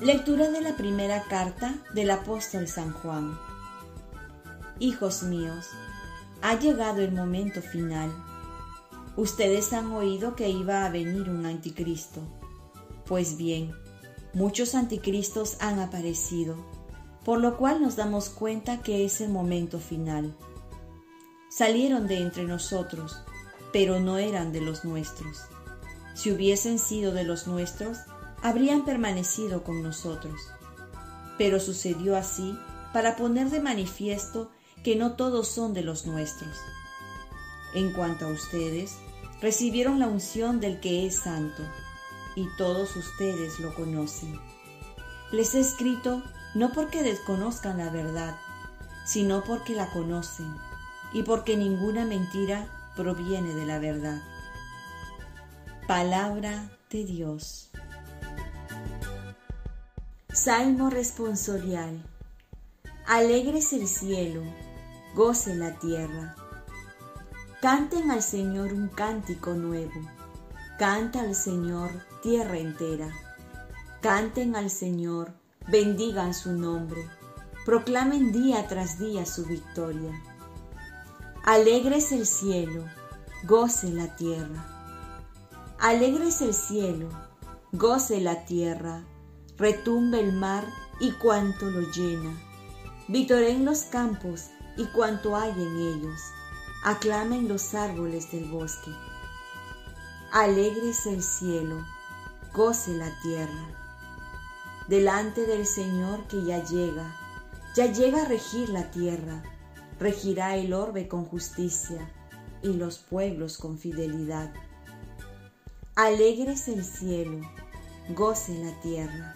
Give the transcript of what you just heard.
Lectura de la primera carta del apóstol San Juan. Hijos míos, ha llegado el momento final. Ustedes han oído que iba a venir un anticristo. Pues bien, muchos anticristos han aparecido, por lo cual nos damos cuenta que es el momento final. Salieron de entre nosotros, pero no eran de los nuestros. Si hubiesen sido de los nuestros, habrían permanecido con nosotros. Pero sucedió así para poner de manifiesto que no todos son de los nuestros. En cuanto a ustedes, recibieron la unción del que es santo, y todos ustedes lo conocen. Les he escrito no porque desconozcan la verdad, sino porque la conocen, y porque ninguna mentira proviene de la verdad. Palabra de Dios. Salmo responsorial. Alegres el cielo, goce la tierra. Canten al Señor un cántico nuevo. Canta al Señor tierra entera. Canten al Señor, bendigan su nombre. Proclamen día tras día su victoria. Alegres el cielo, goce la tierra. Alegres el cielo, goce la tierra retumbe el mar y cuanto lo llena. Vitoren los campos y cuanto hay en ellos. Aclamen los árboles del bosque. Alegres el cielo, goce la tierra. Delante del Señor que ya llega, ya llega a regir la tierra, regirá el orbe con justicia y los pueblos con fidelidad. Alegres el cielo, goce la tierra